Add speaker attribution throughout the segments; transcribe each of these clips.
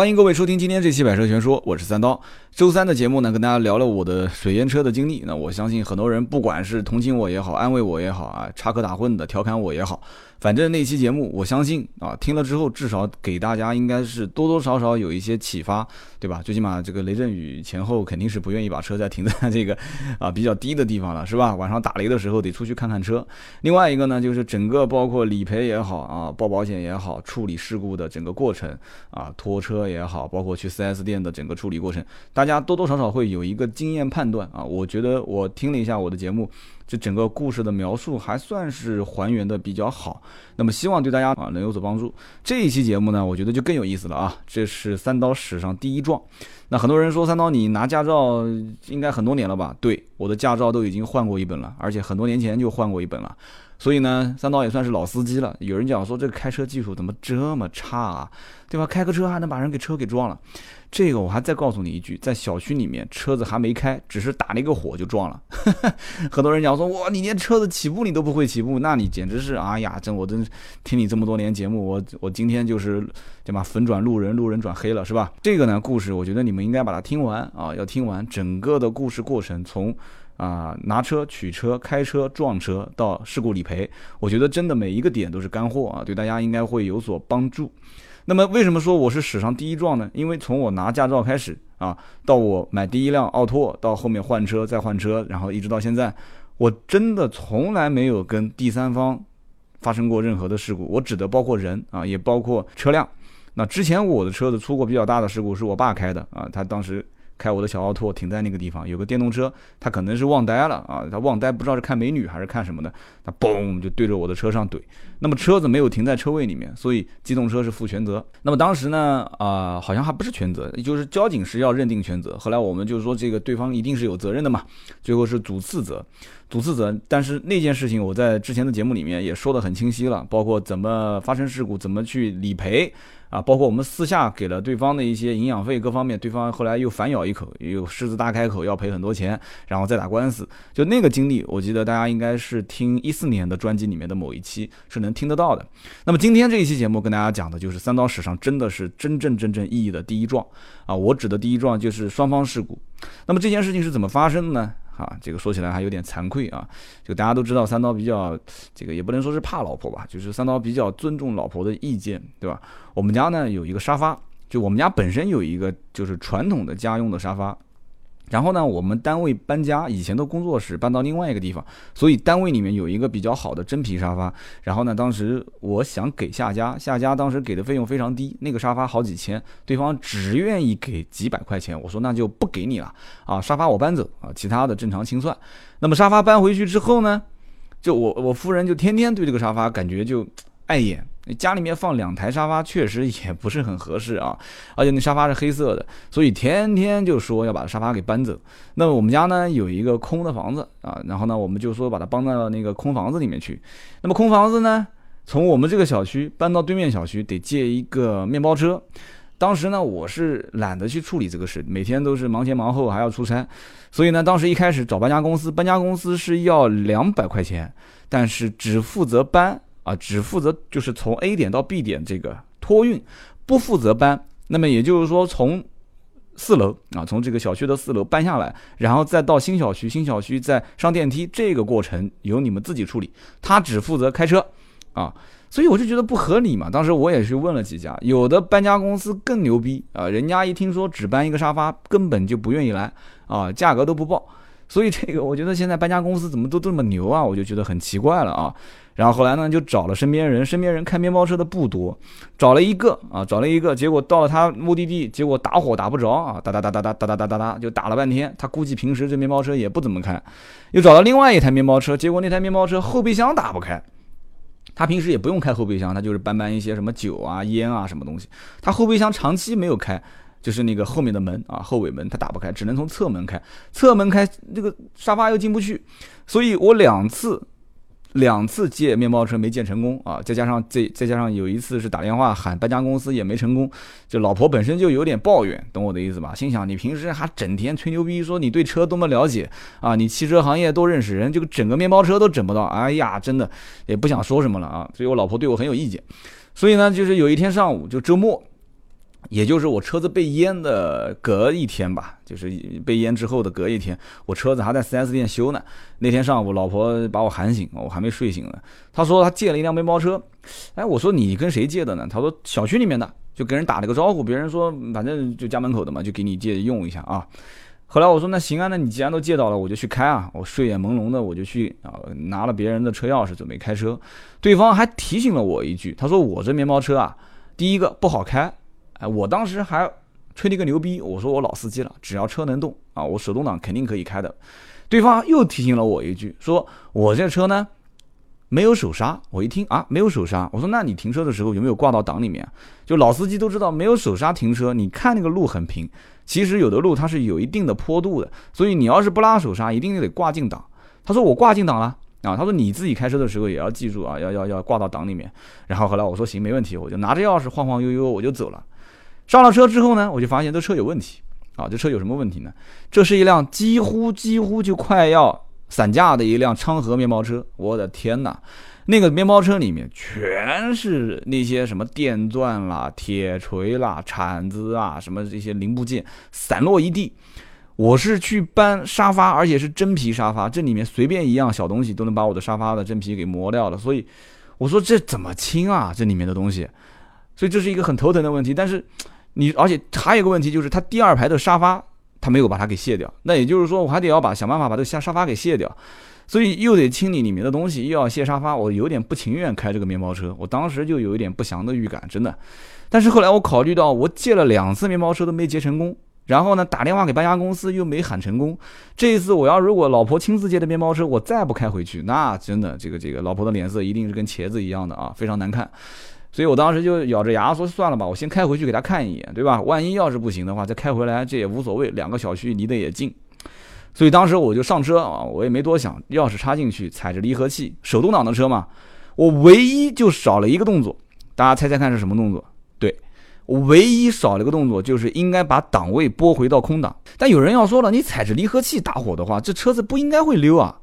Speaker 1: 欢迎各位收听今天这期《百车全说》，我是三刀。周三的节目呢，跟大家聊了我的水淹车的经历。那我相信很多人不管是同情我也好，安慰我也好啊，插科打诨的调侃我也好。反正那期节目，我相信啊，听了之后至少给大家应该是多多少少有一些启发，对吧？最起码这个雷阵雨前后肯定是不愿意把车再停在这个 啊比较低的地方了，是吧？晚上打雷的时候得出去看看车。另外一个呢，就是整个包括理赔也好啊，报保险也好，处理事故的整个过程啊，拖车也好，包括去 4S 店的整个处理过程，大家多多少少会有一个经验判断啊。我觉得我听了一下我的节目。这整个故事的描述还算是还原的比较好，那么希望对大家啊能有所帮助。这一期节目呢，我觉得就更有意思了啊！这是三刀史上第一撞。那很多人说三刀你拿驾照应该很多年了吧？对，我的驾照都已经换过一本了，而且很多年前就换过一本了。所以呢，三刀也算是老司机了。有人讲说这个开车技术怎么这么差啊？对吧？开个车还能把人给车给撞了。这个我还再告诉你一句，在小区里面，车子还没开，只是打了一个火就撞了。很多人讲说，哇，你连车子起步你都不会起步，那你简直是，哎呀，这我真听你这么多年节目，我我今天就是对吧？粉转路人，路人转黑了，是吧？这个呢，故事我觉得你们应该把它听完啊，要听完整个的故事过程，从啊拿车、取车、开车、撞车到事故理赔，我觉得真的每一个点都是干货啊，对大家应该会有所帮助。那么为什么说我是史上第一撞呢？因为从我拿驾照开始啊，到我买第一辆奥拓，到后面换车再换车，然后一直到现在，我真的从来没有跟第三方发生过任何的事故。我指的包括人啊，也包括车辆。那之前我的车子出过比较大的事故，是我爸开的啊，他当时。开我的小奥拓停在那个地方，有个电动车，他可能是忘呆了啊，他忘呆不知道是看美女还是看什么的，他嘣就对着我的车上怼。那么车子没有停在车位里面，所以机动车是负全责。那么当时呢，啊，好像还不是全责，就是交警是要认定全责。后来我们就是说这个对方一定是有责任的嘛，最后是主次责，主次责。但是那件事情我在之前的节目里面也说得很清晰了，包括怎么发生事故，怎么去理赔。啊，包括我们私下给了对方的一些营养费各方面，对方后来又反咬一口，又狮子大开口要赔很多钱，然后再打官司。就那个经历，我记得大家应该是听一四年的专辑里面的某一期是能听得到的。那么今天这一期节目跟大家讲的就是三刀史上真的是真正真正意义的第一撞啊！我指的第一撞就是双方事故。那么这件事情是怎么发生的呢？啊，这个说起来还有点惭愧啊。就大家都知道，三刀比较这个也不能说是怕老婆吧，就是三刀比较尊重老婆的意见，对吧？我们家呢有一个沙发，就我们家本身有一个就是传统的家用的沙发。然后呢，我们单位搬家，以前的工作室搬到另外一个地方，所以单位里面有一个比较好的真皮沙发。然后呢，当时我想给下家，下家当时给的费用非常低，那个沙发好几千，对方只愿意给几百块钱。我说那就不给你了啊，沙发我搬走啊，其他的正常清算。那么沙发搬回去之后呢，就我我夫人就天天对这个沙发感觉就碍眼。家里面放两台沙发确实也不是很合适啊，而且那沙发是黑色的，所以天天就说要把沙发给搬走。那么我们家呢有一个空的房子啊，然后呢我们就说把它搬到那个空房子里面去。那么空房子呢，从我们这个小区搬到对面小区得借一个面包车。当时呢我是懒得去处理这个事，每天都是忙前忙后还要出差，所以呢当时一开始找搬家公司，搬家公司是要两百块钱，但是只负责搬。啊，只负责就是从 A 点到 B 点这个托运，不负责搬。那么也就是说，从四楼啊，从这个小区的四楼搬下来，然后再到新小区，新小区再上电梯，这个过程由你们自己处理。他只负责开车啊，所以我就觉得不合理嘛。当时我也去问了几家，有的搬家公司更牛逼啊，人家一听说只搬一个沙发，根本就不愿意来啊，价格都不报。所以这个我觉得现在搬家公司怎么都这么牛啊，我就觉得很奇怪了啊。然后后来呢，就找了身边人，身边人开面包车的不多，找了一个啊，找了一个，结果到了他目的地，结果打火打不着啊，哒哒哒哒哒哒哒哒哒哒，就打了半天。他估计平时这面包车也不怎么开，又找到另外一台面包车，结果那台面包车后备箱打不开。他平时也不用开后备箱，他就是搬搬一些什么酒啊、烟啊什么东西。他后备箱长期没有开，就是那个后面的门啊，后尾门他打不开，只能从侧门开，侧门开这个沙发又进不去，所以我两次。两次借面包车没借成功啊，再加上这再加上有一次是打电话喊搬家公司也没成功，就老婆本身就有点抱怨，懂我的意思吧？心想你平时还整天吹牛逼说你对车多么了解啊，你汽车行业都认识人，这个整个面包车都整不到，哎呀，真的也不想说什么了啊。所以我老婆对我很有意见，所以呢，就是有一天上午就周末，也就是我车子被淹的隔一天吧，就是被淹之后的隔一天，我车子还在 4S 店修呢。那天上午，老婆把我喊醒，我还没睡醒呢。她说她借了一辆面包车，哎，我说你跟谁借的呢？她说小区里面的，就跟人打了个招呼，别人说反正就家门口的嘛，就给你借用一下啊。后来我说那行啊，那你既然都借到了，我就去开啊。我睡眼朦胧的我就去啊，拿了别人的车钥匙准备开车。对方还提醒了我一句，他说我这面包车啊，第一个不好开。哎，我当时还吹了一个牛逼，我说我老司机了，只要车能动啊，我手动挡肯定可以开的。对方又提醒了我一句，说我这车呢没有手刹。我一听啊，没有手刹，我说那你停车的时候有没有挂到档里面？就老司机都知道，没有手刹停车，你看那个路很平，其实有的路它是有一定的坡度的，所以你要是不拉手刹，一定就得挂进档。他说我挂进档了啊，他说你自己开车的时候也要记住啊，要要要挂到档里面。然后后来我说行，没问题，我就拿着钥匙晃晃悠悠我就走了。上了车之后呢，我就发现这车有问题啊！这车有什么问题呢？这是一辆几乎几乎就快要散架的一辆昌河面包车。我的天哪，那个面包车里面全是那些什么电钻啦、铁锤啦、铲子啊，什么这些零部件散落一地。我是去搬沙发，而且是真皮沙发，这里面随便一样小东西都能把我的沙发的真皮给磨掉了。所以我说这怎么清啊？这里面的东西，所以这是一个很头疼的问题。但是。你而且还有一个问题就是，它第二排的沙发它没有把它给卸掉，那也就是说我还得要把想办法把这个沙沙发给卸掉，所以又得清理里面的东西，又要卸沙发，我有点不情愿开这个面包车，我当时就有一点不祥的预感，真的。但是后来我考虑到，我借了两次面包车都没借成功，然后呢打电话给搬家公司又没喊成功，这一次我要如果老婆亲自借的面包车我再不开回去，那真的这个这个老婆的脸色一定是跟茄子一样的啊，非常难看。所以我当时就咬着牙说算了吧，我先开回去给他看一眼，对吧？万一要是不行的话，再开回来这也无所谓，两个小区离得也近。所以当时我就上车啊，我也没多想，钥匙插进去，踩着离合器，手动挡的车嘛，我唯一就少了一个动作，大家猜猜看是什么动作？对，我唯一少了一个动作就是应该把档位拨回到空档。但有人要说了，你踩着离合器打火的话，这车子不应该会溜啊。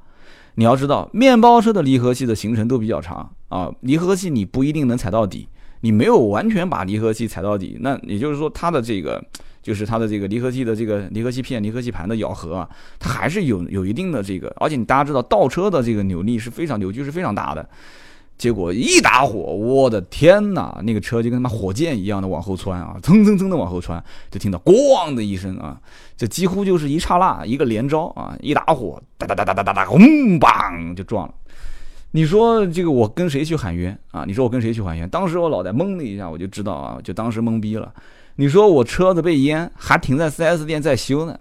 Speaker 1: 你要知道，面包车的离合器的行程都比较长啊，离合器你不一定能踩到底，你没有完全把离合器踩到底，那也就是说它的这个就是它的这个离合器的这个离合器片、离合器盘的咬合啊，它还是有有一定的这个，而且你大家知道倒车的这个扭力是非常扭矩是非常大的。结果一打火，我的天哪！那个车就跟他妈火箭一样的往后窜啊，蹭蹭蹭的往后窜，就听到咣的一声啊，这几乎就是一刹那一个连招啊，一打火，哒哒哒哒哒哒哒，轰梆就撞了。你说这个我跟谁去喊冤啊？你说我跟谁去喊冤？当时我脑袋懵了一下，我就知道啊，就当时懵逼了。你说我车子被淹，还停在 4S 店在修呢。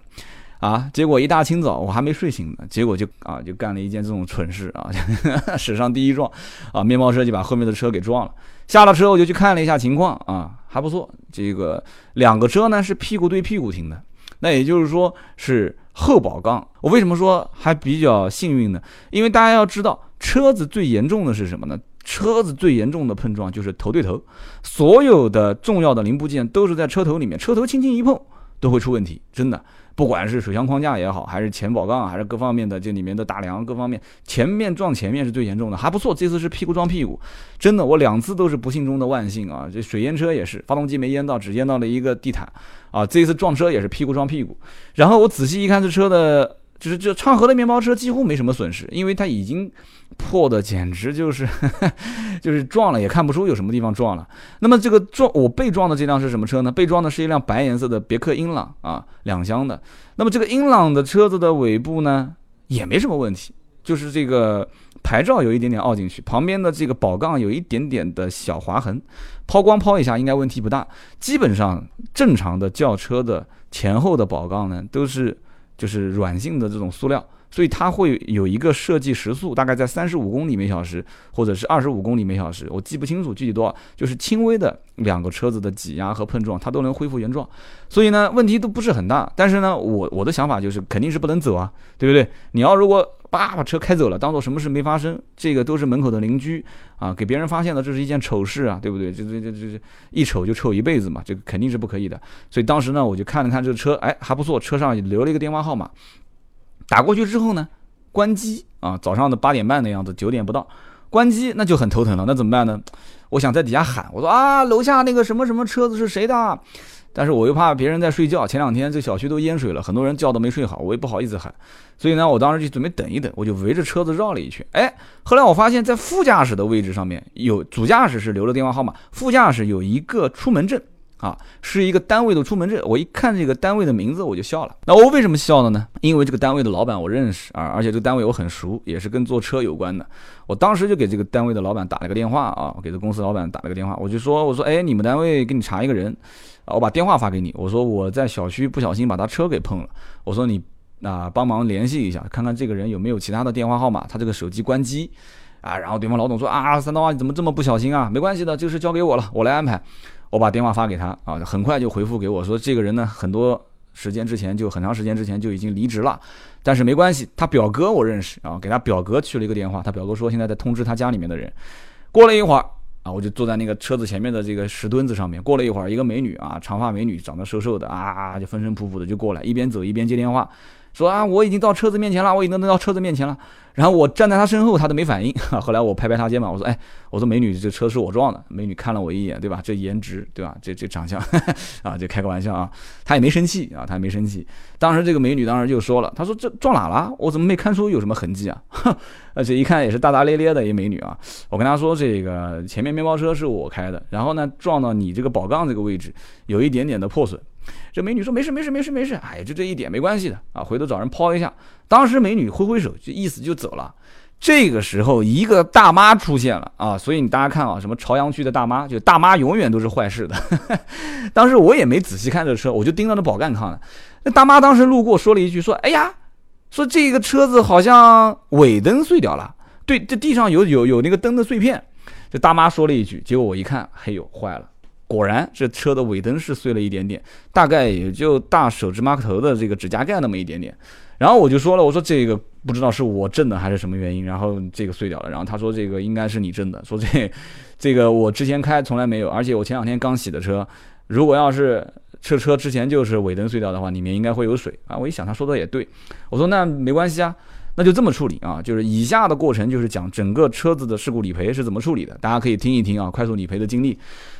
Speaker 1: 啊！结果一大清早我还没睡醒呢，结果就啊就干了一件这种蠢事啊，史上第一撞啊！面包车就把后面的车给撞了。下了车我就去看了一下情况啊，还不错。这个两个车呢是屁股对屁股停的，那也就是说是后保杠。我为什么说还比较幸运呢？因为大家要知道，车子最严重的是什么呢？车子最严重的碰撞就是头对头，所有的重要的零部件都是在车头里面，车头轻轻一碰都会出问题，真的。不管是水箱框架也好，还是前保杠，还是各方面的这里面的大梁各方面，前面撞前面是最严重的，还不错。这次是屁股撞屁股，真的，我两次都是不幸中的万幸啊！这水淹车也是，发动机没淹到，只淹到了一个地毯啊。这一次撞车也是屁股撞屁股，然后我仔细一看，这车的。就是这昌河的面包车几乎没什么损失，因为它已经破的简直就是，就是撞了也看不出有什么地方撞了。那么这个撞我被撞的这辆是什么车呢？被撞的是一辆白颜色的别克英朗啊，两厢的。那么这个英朗的车子的尾部呢也没什么问题，就是这个牌照有一点点凹进去，旁边的这个保杠有一点点的小划痕，抛光抛一下应该问题不大。基本上正常的轿车的前后的保杠呢都是。就是软性的这种塑料，所以它会有一个设计时速，大概在三十五公里每小时，或者是二十五公里每小时，我记不清楚具体多少。就是轻微的两个车子的挤压和碰撞，它都能恢复原状，所以呢，问题都不是很大。但是呢，我我的想法就是肯定是不能走啊，对不对？你要如果叭把车开走了，当做什么事没发生，这个都是门口的邻居啊，给别人发现了，这是一件丑事啊，对不对？这这这这一丑就丑一辈子嘛，这个肯定是不可以的。所以当时呢，我就看了看这个车，哎，还不错，车上留了一个电话号码，打过去之后呢，关机啊，早上的八点半的样子，九点不到，关机那就很头疼了，那怎么办呢？我想在底下喊，我说啊，楼下那个什么什么车子是谁的？但是我又怕别人在睡觉，前两天这小区都淹水了，很多人觉都没睡好，我也不好意思喊，所以呢，我当时就准备等一等，我就围着车子绕了一圈。哎，后来我发现，在副驾驶的位置上面有主驾驶是留了电话号码，副驾驶有一个出门证。啊，是一个单位的出门证。我一看这个单位的名字，我就笑了。那我为什么笑了呢？因为这个单位的老板我认识啊，而且这个单位我很熟，也是跟坐车有关的。我当时就给这个单位的老板打了个电话啊，给这公司老板打了个电话，我就说，我说，哎，你们单位给你查一个人，啊，我把电话发给你，我说我在小区不小心把他车给碰了，我说你啊帮忙联系一下，看看这个人有没有其他的电话号码，他这个手机关机啊。然后对方老总说啊，三刀啊，你怎么这么不小心啊？没关系的，这个事交给我了，我来安排。我把电话发给他啊，很快就回复给我说，这个人呢，很多时间之前就很长时间之前就已经离职了，但是没关系，他表哥我认识啊，给他表哥去了一个电话，他表哥说现在在通知他家里面的人。过了一会儿啊，我就坐在那个车子前面的这个石墩子上面。过了一会儿，一个美女啊，长发美女，长得瘦瘦的啊，就风尘仆仆的就过来，一边走一边接电话。说啊，我已经到车子面前了，我已经能到车子面前了。然后我站在他身后，他都没反应。后来我拍拍他肩膀，我说：“哎，我说美女，这车是我撞的。”美女看了我一眼，对吧？这颜值，对吧？这这长相，啊，就开个玩笑啊。他也没生气啊，他也没生气。当时这个美女当时就说了：“她说这撞哪了？我怎么没看出有什么痕迹啊？” 而且一看也是大大咧咧的一美女啊。我跟她说：“这个前面面包车是我开的，然后呢撞到你这个宝杠这个位置，有一点点的破损。”这美女说没事没事没事没事，哎，就这一点没关系的啊，回头找人抛一下。当时美女挥挥手，就意思就走了。这个时候一个大妈出现了啊，所以你大家看啊，什么朝阳区的大妈，就大妈永远都是坏事的。当时我也没仔细看这车，我就盯着那宝干看了。那大妈当时路过说了一句，说哎呀，说这个车子好像尾灯碎掉了，对，这地上有有有那个灯的碎片。这大妈说了一句，结果我一看，嘿呦，坏了。果然，这车的尾灯是碎了一点点，大概也就大手指码头的这个指甲盖那么一点点。然后我就说了，我说这个不知道是我震的还是什么原因，然后这个碎掉了。然后他说这个应该是你震的，说这这个我之前开从来没有，而且我前两天刚洗的车，如果要是这车之前就是尾灯碎掉的话，里面应该会有水啊。我一想，他说的也对，我说那没关系啊。那就这么处理啊，就是以下的过程就是讲整个车子的事故理赔是怎么处理的，大家可以听一听啊，快速理赔的经历。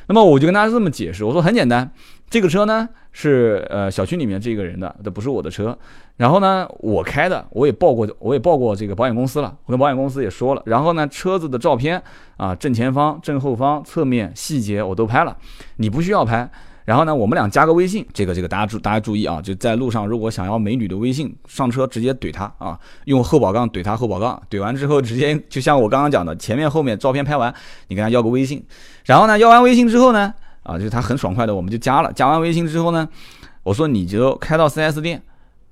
Speaker 1: 那么我就跟大家这么解释，我说很简单，这个车呢是呃小区里面这个人的，这不是我的车。然后呢我开的，我也报过，我也报过这个保险公司了，我跟保险公司也说了。然后呢车子的照片啊，正前方、正后方、侧面细节我都拍了，你不需要拍。然后呢，我们俩加个微信，这个这个大家注大家注意啊，就在路上如果想要美女的微信，上车直接怼她啊，用后保杠怼她后保杠，怼完之后直接就像我刚刚讲的，前面后面照片拍完，你跟她要个微信，然后呢要完微信之后呢，啊就是她很爽快的我们就加了，加完微信之后呢，我说你就开到 4S 店，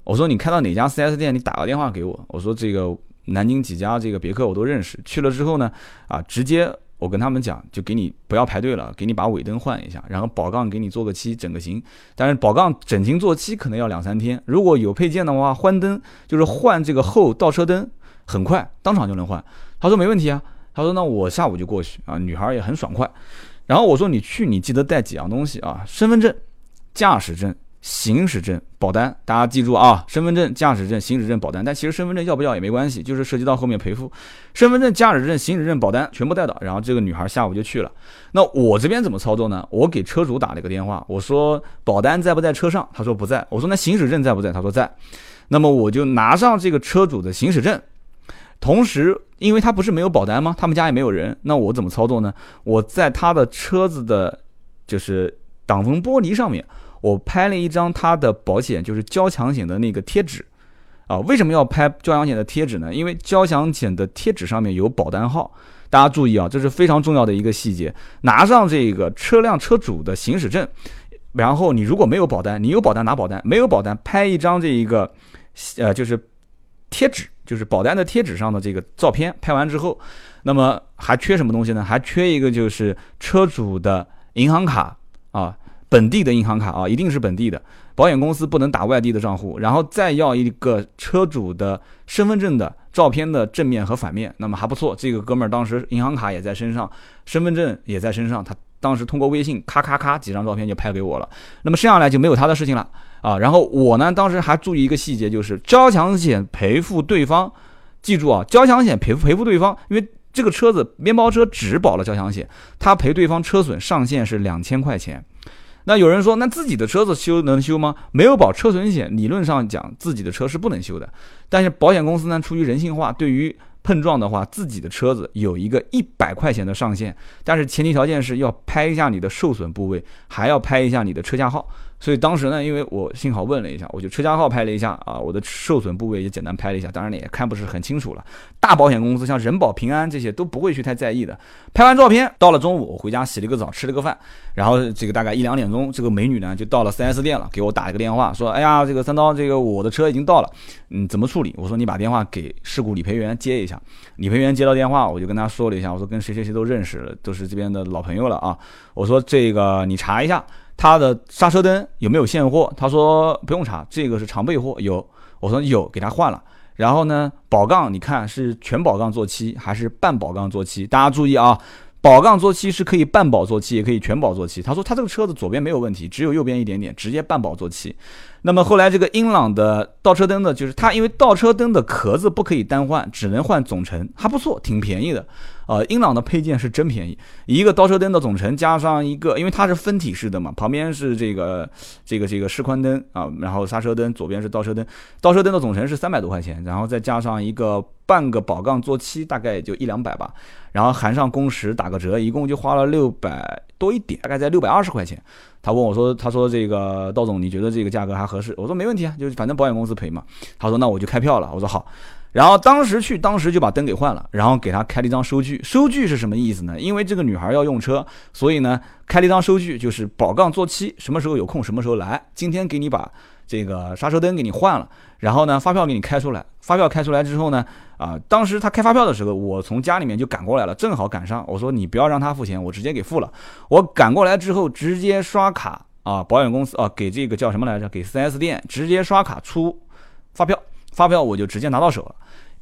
Speaker 1: 我说你开到哪家 4S 店，你打个电话给我，我说这个南京几家这个别克我都认识，去了之后呢，啊直接。我跟他们讲，就给你不要排队了，给你把尾灯换一下，然后宝杠给你做个漆，整个型。但是宝杠整型做漆可能要两三天，如果有配件的话，换灯就是换这个后倒车灯，很快当场就能换。他说没问题啊，他说那我下午就过去啊，女孩也很爽快。然后我说你去你记得带几样东西啊，身份证、驾驶证。行驶证、保单，大家记住啊！身份证、驾驶证、行驶证、保单。但其实身份证要不要也没关系，就是涉及到后面赔付。身份证、驾驶证、行驶证、保单全部带到，然后这个女孩下午就去了。那我这边怎么操作呢？我给车主打了一个电话，我说保单在不在车上？他说不在。我说那行驶证在不在？他说在。那么我就拿上这个车主的行驶证，同时因为他不是没有保单吗？他们家也没有人，那我怎么操作呢？我在他的车子的，就是挡风玻璃上面。我拍了一张他的保险，就是交强险的那个贴纸，啊，为什么要拍交强险的贴纸呢？因为交强险的贴纸上面有保单号，大家注意啊，这是非常重要的一个细节。拿上这个车辆车主的行驶证，然后你如果没有保单，你有保单拿保单，没有保单拍一张这一个，呃，就是贴纸，就是保单的贴纸上的这个照片。拍完之后，那么还缺什么东西呢？还缺一个就是车主的银行卡啊。本地的银行卡啊，一定是本地的，保险公司不能打外地的账户，然后再要一个车主的身份证的照片的正面和反面，那么还不错。这个哥们儿当时银行卡也在身上，身份证也在身上，他当时通过微信咔咔咔几张照片就拍给我了。那么剩下来就没有他的事情了啊。然后我呢，当时还注意一个细节，就是交强险赔付对方，记住啊，交强险赔付赔付对方，因为。这个车子面包车只保了交强险，他赔对方车损上限是两千块钱。那有人说，那自己的车子修能修吗？没有保车损险，理论上讲自己的车是不能修的。但是保险公司呢，出于人性化，对于碰撞的话，自己的车子有一个一百块钱的上限，但是前提条件是要拍一下你的受损部位，还要拍一下你的车架号。所以当时呢，因为我幸好问了一下，我就车架号拍了一下啊，我的受损部位也简单拍了一下，当然也看不是很清楚了。大保险公司像人保、平安这些都不会去太在意的。拍完照片，到了中午，我回家洗了个澡，吃了个饭，然后这个大概一两点钟，这个美女呢就到了 4S 店了，给我打了个电话，说：“哎呀，这个三刀，这个我的车已经到了，嗯，怎么处理？”我说：“你把电话给事故理赔员接一下。”理赔员接到电话，我就跟他说了一下，我说：“跟谁谁谁都认识，都是这边的老朋友了啊。”我说：“这个你查一下。”他的刹车灯有没有现货？他说不用查，这个是常备货。有，我说有，给他换了。然后呢，保杠你看是全保杠做漆还是半保杠做漆？大家注意啊，保杠做漆是可以半保做漆，也可以全保做漆。他说他这个车子左边没有问题，只有右边一点点，直接半保做漆。那么后来这个英朗的倒车灯呢，就是它因为倒车灯的壳子不可以单换，只能换总成，还不错，挺便宜的。呃，英朗的配件是真便宜，一个倒车灯的总成加上一个，因为它是分体式的嘛，旁边是这个这个这个示宽灯啊，然后刹车灯，左边是倒车灯，倒车灯的总成是三百多块钱，然后再加上一个半个保杠做漆，大概也就一两百吧，然后含上工时打个折，一共就花了六百多一点，大概在六百二十块钱。他问我说：“他说这个道总，你觉得这个价格还合适？”我说：“没问题啊，就是反正保险公司赔嘛。”他说：“那我就开票了。”我说：“好。”然后当时去，当时就把灯给换了，然后给他开了一张收据。收据是什么意思呢？因为这个女孩要用车，所以呢开了一张收据，就是保杠做漆，什么时候有空什么时候来。今天给你把这个刹车灯给你换了，然后呢发票给你开出来。发票开出来之后呢，啊，当时他开发票的时候，我从家里面就赶过来了，正好赶上。我说你不要让他付钱，我直接给付了。我赶过来之后直接刷卡啊，保险公司啊给这个叫什么来着？给 4S 店直接刷卡出发票，发票我就直接拿到手了。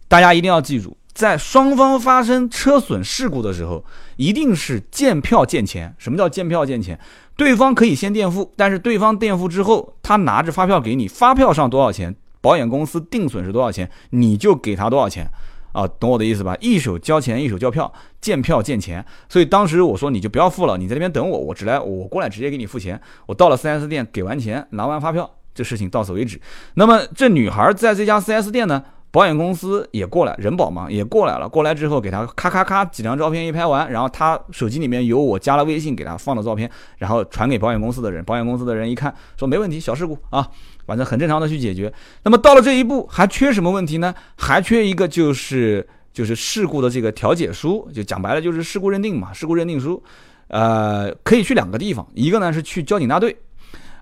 Speaker 1: 大家一定要记住，在双方发生车损事故的时候，一定是见票见钱。什么叫见票见钱？对方可以先垫付，但是对方垫付之后，他拿着发票给你，发票上多少钱，保险公司定损是多少钱，你就给他多少钱啊？懂我的意思吧？一手交钱，一手交票，见票见钱。所以当时我说你就不要付了，你在那边等我，我只来我过来直接给你付钱。我到了 4S 店，给完钱，拿完发票，这事情到此为止。那么这女孩在这家 4S 店呢？保险公司也过来，人保嘛也过来了。过来之后，给他咔咔咔几张照片一拍完，然后他手机里面有我加了微信给他放的照片，然后传给保险公司的人。保险公司的人一看，说没问题，小事故啊，反正很正常的去解决。那么到了这一步，还缺什么问题呢？还缺一个就是就是事故的这个调解书，就讲白了就是事故认定嘛，事故认定书。呃，可以去两个地方，一个呢是去交警大队。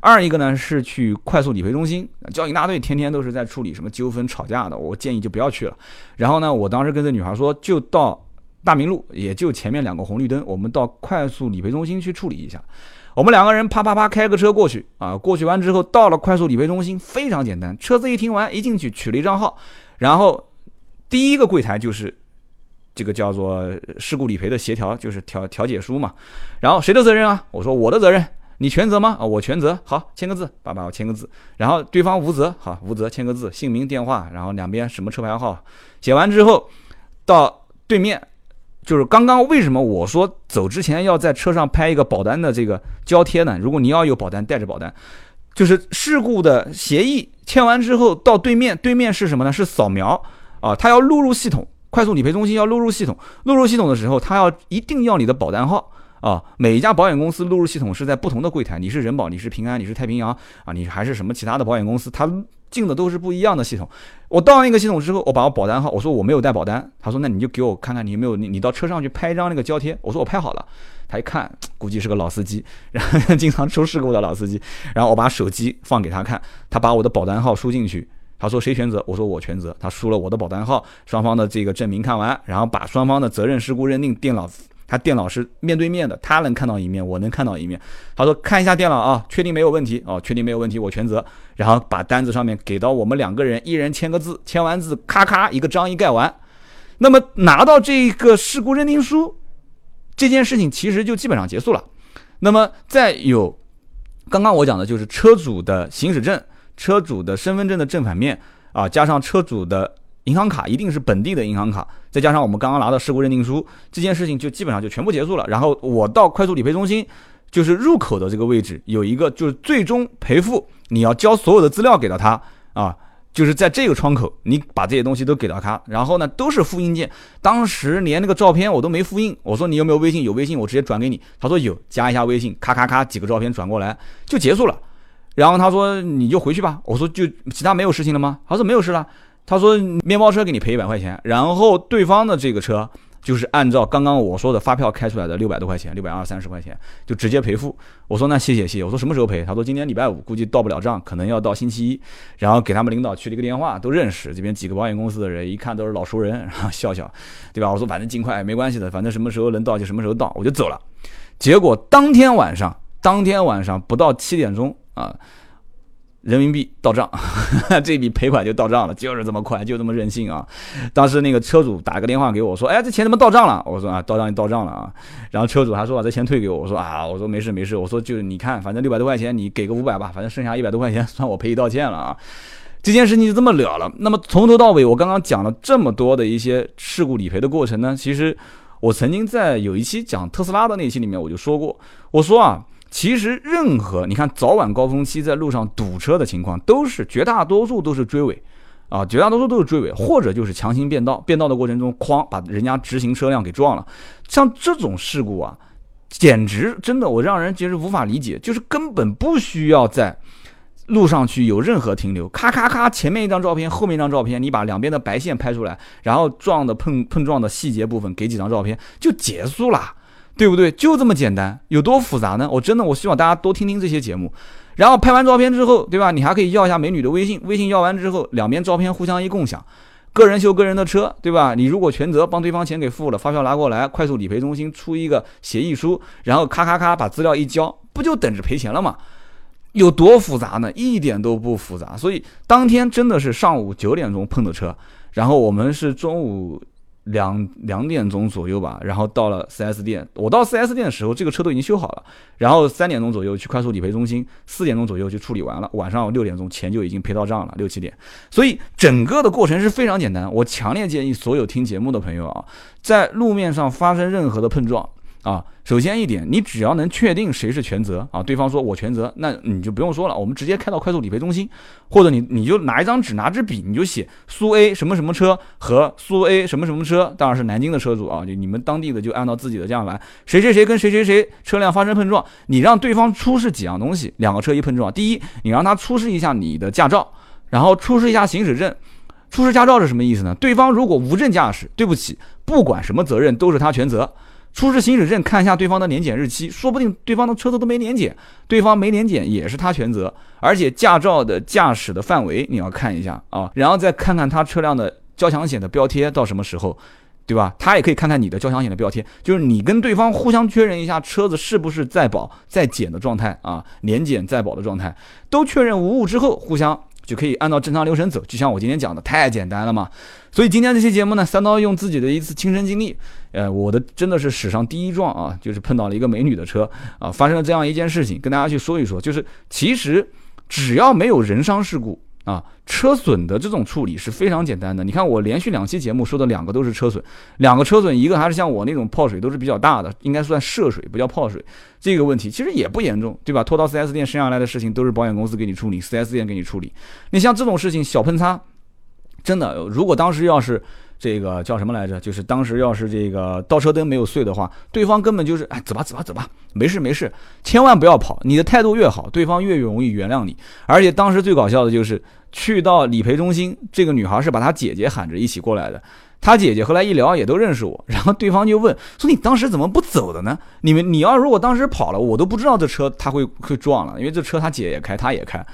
Speaker 1: 二一个呢是去快速理赔中心，交警大队天天都是在处理什么纠纷吵架的，我建议就不要去了。然后呢，我当时跟这女孩说，就到大明路，也就前面两个红绿灯，我们到快速理赔中心去处理一下。我们两个人啪啪啪开个车过去啊，过去完之后到了快速理赔中心，非常简单，车子一停完，一进去取了一张号，然后第一个柜台就是这个叫做事故理赔的协调，就是调调解书嘛。然后谁的责任啊？我说我的责任。你全责吗？啊，我全责。好，签个字，爸爸，我签个字。然后对方无责，好，无责，签个字，姓名、电话，然后两边什么车牌号，写完之后，到对面，就是刚刚为什么我说走之前要在车上拍一个保单的这个胶贴呢？如果你要有保单，带着保单，就是事故的协议签完之后，到对面，对面是什么呢？是扫描啊，他要录入系统，快速理赔中心要录入系统，录入系统的时候，他要一定要你的保单号。啊，每一家保险公司录入系统是在不同的柜台。你是人保，你是平安，你是太平洋啊，你还是什么其他的保险公司？它进的都是不一样的系统。我到那个系统之后，我把我保单号，我说我没有带保单，他说那你就给我看看你有没有，你你到车上去拍一张那个胶贴。我说我拍好了，他一看估计是个老司机，然后 经常出事故的老司机。然后我把手机放给他看，他把我的保单号输进去，他说谁全责？我说我全责。他输了我的保单号，双方的这个证明看完，然后把双方的责任事故认定电脑。他电脑是面对面的，他能看到一面，我能看到一面。他说看一下电脑啊，确定没有问题哦，确定没有问题，我全责。然后把单子上面给到我们两个人，一人签个字，签完字，咔咔一个章一盖完。那么拿到这个事故认定书，这件事情其实就基本上结束了。那么再有，刚刚我讲的就是车主的行驶证、车主的身份证的正反面啊，加上车主的银行卡一定是本地的银行卡，再加上我们刚刚拿到事故认定书，这件事情就基本上就全部结束了。然后我到快速理赔中心，就是入口的这个位置有一个就是最终赔付，你要交所有的资料给到他啊。就是在这个窗口，你把这些东西都给到他，然后呢，都是复印件。当时连那个照片我都没复印，我说你有没有微信？有微信，我直接转给你。他说有，加一下微信，咔咔咔，几个照片转过来就结束了。然后他说你就回去吧。我说就其他没有事情了吗？他说没有事了。他说面包车给你赔一百块钱，然后对方的这个车。就是按照刚刚我说的发票开出来的六百多块钱，六百二三十块钱就直接赔付。我说那谢谢谢谢。我说什么时候赔？他说今天礼拜五，估计到不了账，可能要到星期一。然后给他们领导去了一个电话，都认识，这边几个保险公司的人，一看都是老熟人，然后笑笑，对吧？我说反正尽快没关系的，反正什么时候能到就什么时候到，我就走了。结果当天晚上，当天晚上不到七点钟啊。人民币到账，这笔赔款就到账了，就是这么快，就这么任性啊！当时那个车主打个电话给我，说：“哎，这钱怎么到账了？”我说：“啊，到账就到账了啊。”然后车主还说：“把这钱退给我。”我说：“啊，我说没事没事，我说就是你看，反正六百多块钱，你给个五百吧，反正剩下一百多块钱 算我赔礼道歉了啊。”这件事情就这么了了。那么从头到尾，我刚刚讲了这么多的一些事故理赔的过程呢，其实我曾经在有一期讲特斯拉的那期里面我就说过，我说啊。其实，任何你看早晚高峰期在路上堵车的情况，都是绝大多数都是追尾，啊，绝大多数都是追尾，或者就是强行变道，变道的过程中，哐，把人家直行车辆给撞了。像这种事故啊，简直真的，我让人其实无法理解，就是根本不需要在路上去有任何停留，咔咔咔，前面一张照片，后面一张照片，你把两边的白线拍出来，然后撞的碰碰撞的细节部分给几张照片就结束了。对不对？就这么简单，有多复杂呢？我真的，我希望大家多听听这些节目，然后拍完照片之后，对吧？你还可以要一下美女的微信，微信要完之后，两边照片互相一共享，个人修个人的车，对吧？你如果全责帮对方钱给付了，发票拿过来，快速理赔中心出一个协议书，然后咔咔咔把资料一交，不就等着赔钱了吗？有多复杂呢？一点都不复杂。所以当天真的是上午九点钟碰的车，然后我们是中午。两两点钟左右吧，然后到了 4S 店。我到 4S 店的时候，这个车都已经修好了。然后三点钟左右去快速理赔中心，四点钟左右就处理完了。晚上六点钟钱就已经赔到账了，六七点。所以整个的过程是非常简单。我强烈建议所有听节目的朋友啊，在路面上发生任何的碰撞。啊，首先一点，你只要能确定谁是全责啊，对方说我全责，那你就不用说了，我们直接开到快速理赔中心，或者你你就拿一张纸，拿支笔，你就写苏 A 什么什么车和苏 A 什么什么车，当然是南京的车主啊，就你们当地的就按照自己的这样来，谁谁谁跟谁谁谁车辆发生碰撞，你让对方出示几样东西，两个车一碰撞，第一，你让他出示一下你的驾照，然后出示一下行驶证，出示驾照是什么意思呢？对方如果无证驾驶，对不起，不管什么责任都是他全责。出示行驶证，看一下对方的年检日期，说不定对方的车子都没年检，对方没年检也是他全责。而且驾照的驾驶的范围你要看一下啊，然后再看看他车辆的交强险的标贴到什么时候，对吧？他也可以看看你的交强险的标贴，就是你跟对方互相确认一下车子是不是在保在检的状态啊，年检在保的状态，都确认无误之后，互相。就可以按照正常流程走，就像我今天讲的，太简单了嘛。所以今天这期节目呢，三刀用自己的一次亲身经历，呃，我的真的是史上第一撞啊，就是碰到了一个美女的车啊，发生了这样一件事情，跟大家去说一说，就是其实只要没有人伤事故。啊，车损的这种处理是非常简单的。你看我连续两期节目说的两个都是车损，两个车损，一个还是像我那种泡水都是比较大的，应该算涉水，不叫泡水。这个问题其实也不严重，对吧？拖到 4S 店生下来的事情都是保险公司给你处理，4S 店给你处理。你像这种事情小碰擦，真的，如果当时要是。这个叫什么来着？就是当时要是这个倒车灯没有碎的话，对方根本就是哎，走吧走吧走吧，没事没事，千万不要跑。你的态度越好，对方越容易原谅你。而且当时最搞笑的就是去到理赔中心，这个女孩是把她姐姐喊着一起过来的。她姐姐后来一聊也都认识我，然后对方就问说：“你当时怎么不走的呢？你们你要如果当时跑了，我都不知道这车他会会撞了，因为这车他姐也开，他也开。”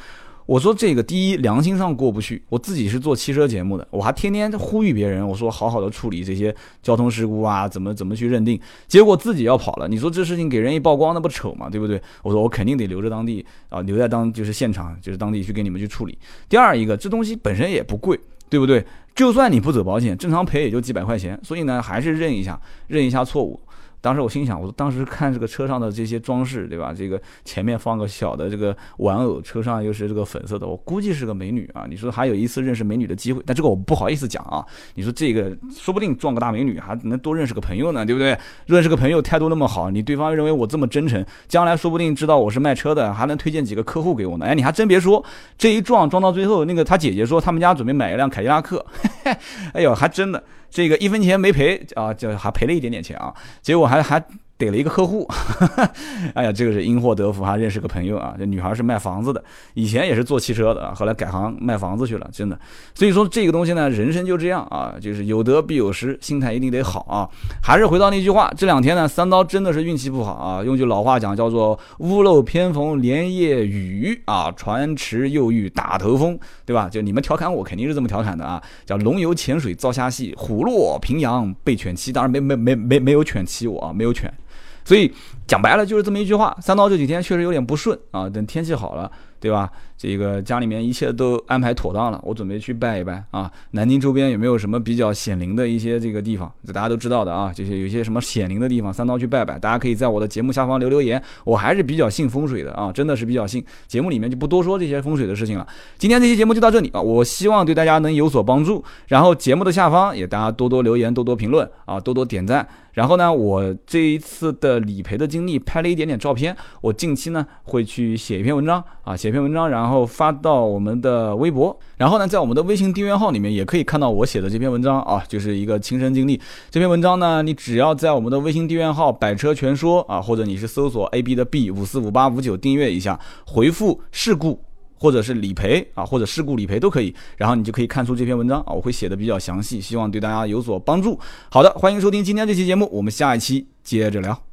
Speaker 1: 我说这个第一良心上过不去，我自己是做汽车节目的，我还天天呼吁别人，我说好好的处理这些交通事故啊，怎么怎么去认定，结果自己要跑了，你说这事情给人一曝光，那不丑吗？对不对？我说我肯定得留着当地啊，留在当就是现场，就是当地去给你们去处理。第二一个，这东西本身也不贵，对不对？就算你不走保险，正常赔也就几百块钱，所以呢，还是认一下，认一下错误。当时我心想，我说当时看这个车上的这些装饰，对吧？这个前面放个小的这个玩偶，车上又是这个粉色的，我估计是个美女啊。你说还有一次认识美女的机会，但这个我不好意思讲啊。你说这个说不定撞个大美女，还能多认识个朋友呢，对不对？认识个朋友态度那么好，你对方认为我这么真诚，将来说不定知道我是卖车的，还能推荐几个客户给我呢。哎，你还真别说，这一撞撞到最后，那个他姐姐说他们家准备买一辆凯迪拉克，哎呦，还真的。这个一分钱没赔啊，就还赔了一点点钱啊，结果还还。逮了一个客户，哎呀，这个是因祸得福，还认识个朋友啊。这女孩是卖房子的，以前也是做汽车的，后来改行卖房子去了，真的。所以说这个东西呢，人生就这样啊，就是有得必有失，心态一定得好啊。还是回到那句话，这两天呢，三刀真的是运气不好啊。用句老话讲，叫做屋漏偏逢连夜雨啊，船迟又遇大头风，对吧？就你们调侃我，肯定是这么调侃的啊，叫龙游浅水遭虾戏，虎落平阳被犬欺。当然没没没没没有犬欺我啊，没有犬。所以讲白了就是这么一句话，三刀这几天确实有点不顺啊，等天气好了。对吧？这个家里面一切都安排妥当了，我准备去拜一拜啊。南京周边有没有什么比较显灵的一些这个地方？这大家都知道的啊，这些有些什么显灵的地方，三刀去拜拜。大家可以在我的节目下方留留言。我还是比较信风水的啊，真的是比较信。节目里面就不多说这些风水的事情了。今天这期节目就到这里啊，我希望对大家能有所帮助。然后节目的下方也大家多多留言，多多评论啊，多多点赞。然后呢，我这一次的理赔的经历拍了一点点照片，我近期呢会去写一篇文章啊，写一篇文章，然后发到我们的微博。然后呢，在我们的微信订阅号里面也可以看到我写的这篇文章啊，就是一个亲身经历。这篇文章呢，你只要在我们的微信订阅号“百车全说”啊，或者你是搜索 A B 的 B 五四五八五九订阅一下，回复事故。或者是理赔啊，或者事故理赔都可以，然后你就可以看出这篇文章啊，我会写的比较详细，希望对大家有所帮助。好的，欢迎收听今天这期节目，我们下一期接着聊。